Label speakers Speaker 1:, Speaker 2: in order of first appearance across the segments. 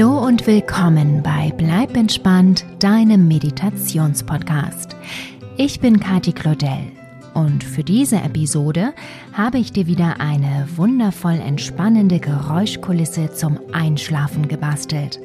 Speaker 1: Hallo und willkommen bei Bleib entspannt, deinem Meditationspodcast. Ich bin Kati Claudel und für diese Episode habe ich dir wieder eine wundervoll entspannende Geräuschkulisse zum Einschlafen gebastelt.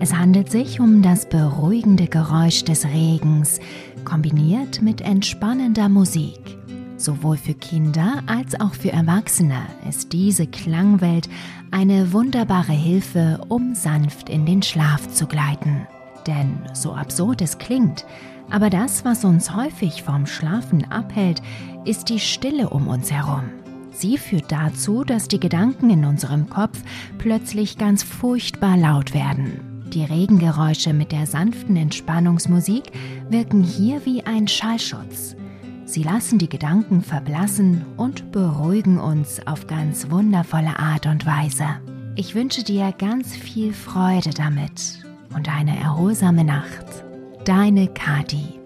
Speaker 1: Es handelt sich um das beruhigende Geräusch des Regens, kombiniert mit entspannender Musik. Sowohl für Kinder als auch für Erwachsene ist diese Klangwelt eine wunderbare Hilfe, um sanft in den Schlaf zu gleiten. Denn so absurd es klingt, aber das, was uns häufig vom Schlafen abhält, ist die Stille um uns herum. Sie führt dazu, dass die Gedanken in unserem Kopf plötzlich ganz furchtbar laut werden. Die Regengeräusche mit der sanften Entspannungsmusik wirken hier wie ein Schallschutz. Sie lassen die Gedanken verblassen und beruhigen uns auf ganz wundervolle Art und Weise. Ich wünsche dir ganz viel Freude damit und eine erholsame Nacht. Deine Kati.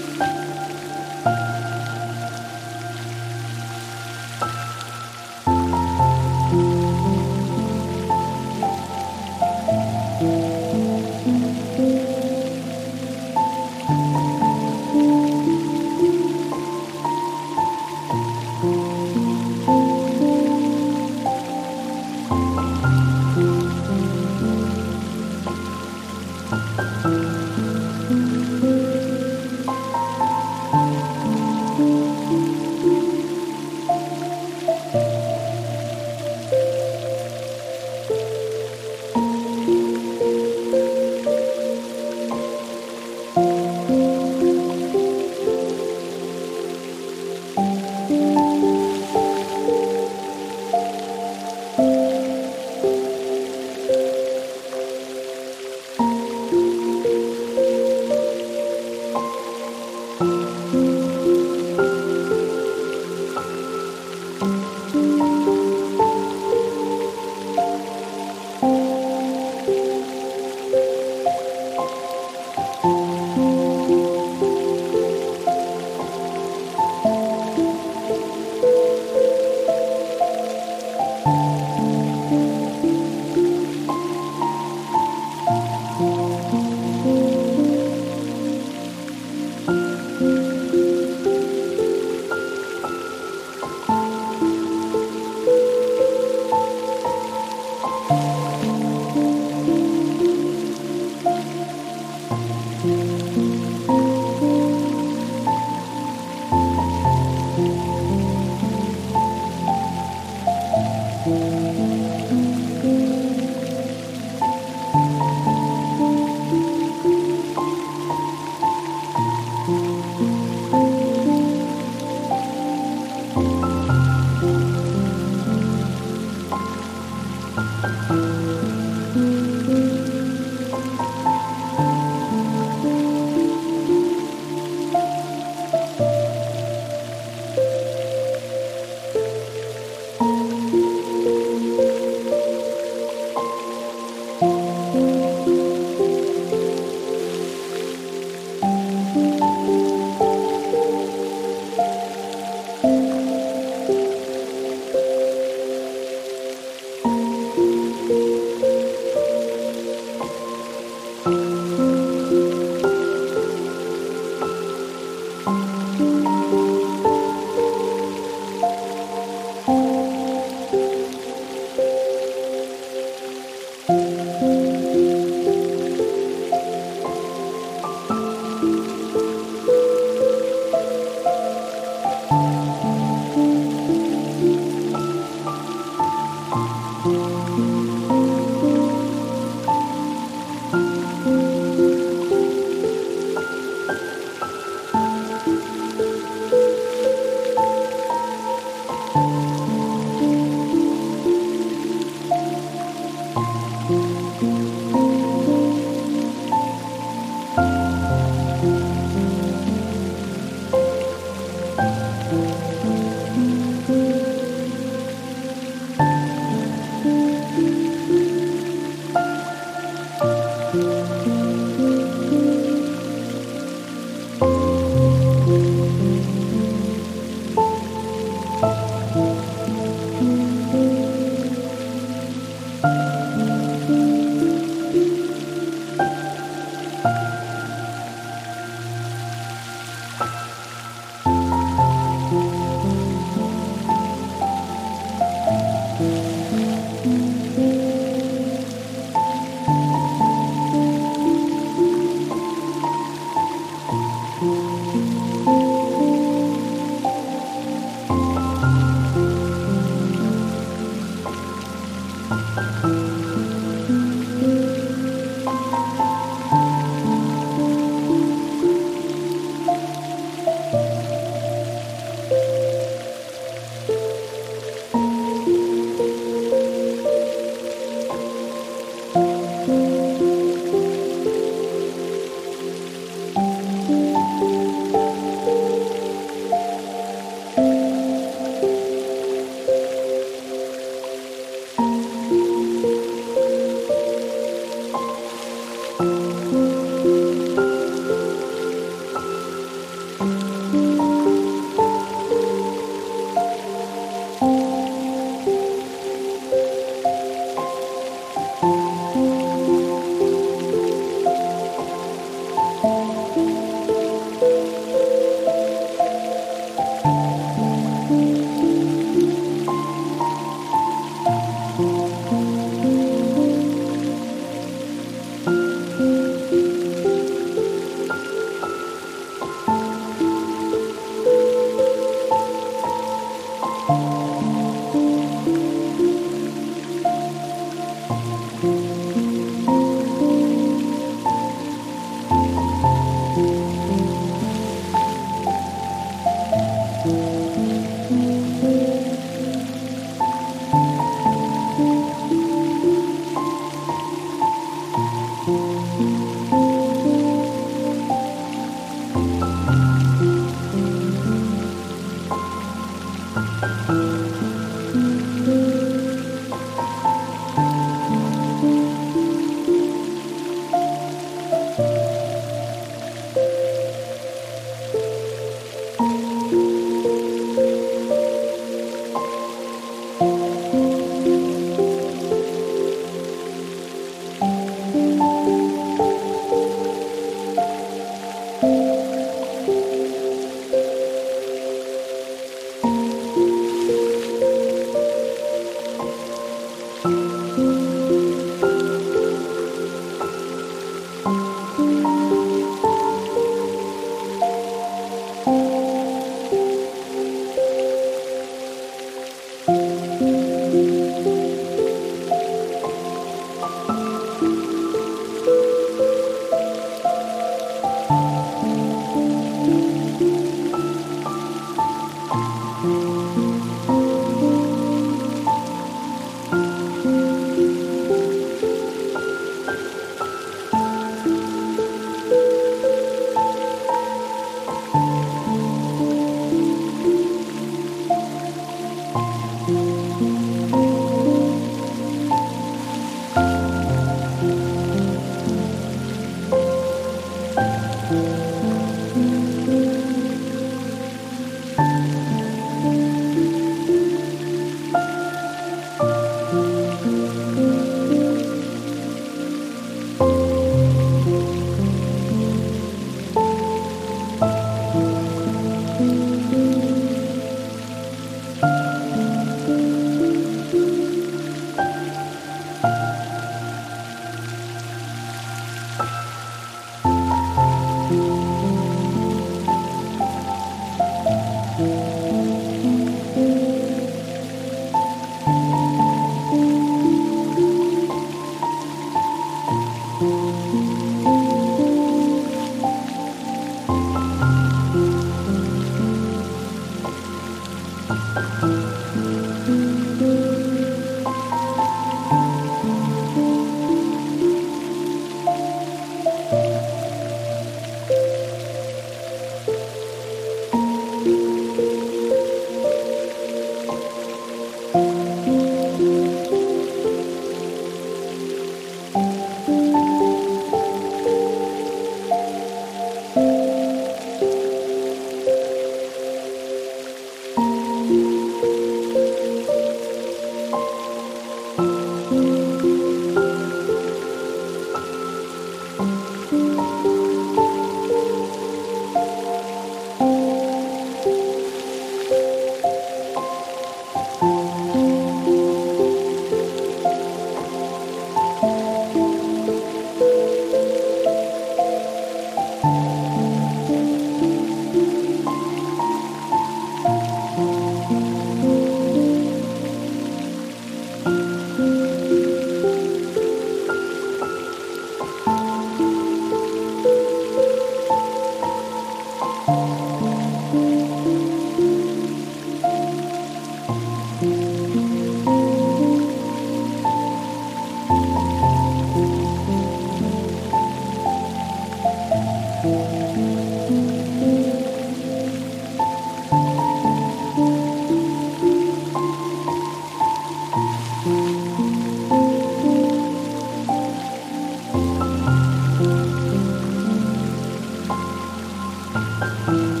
Speaker 1: 嗯。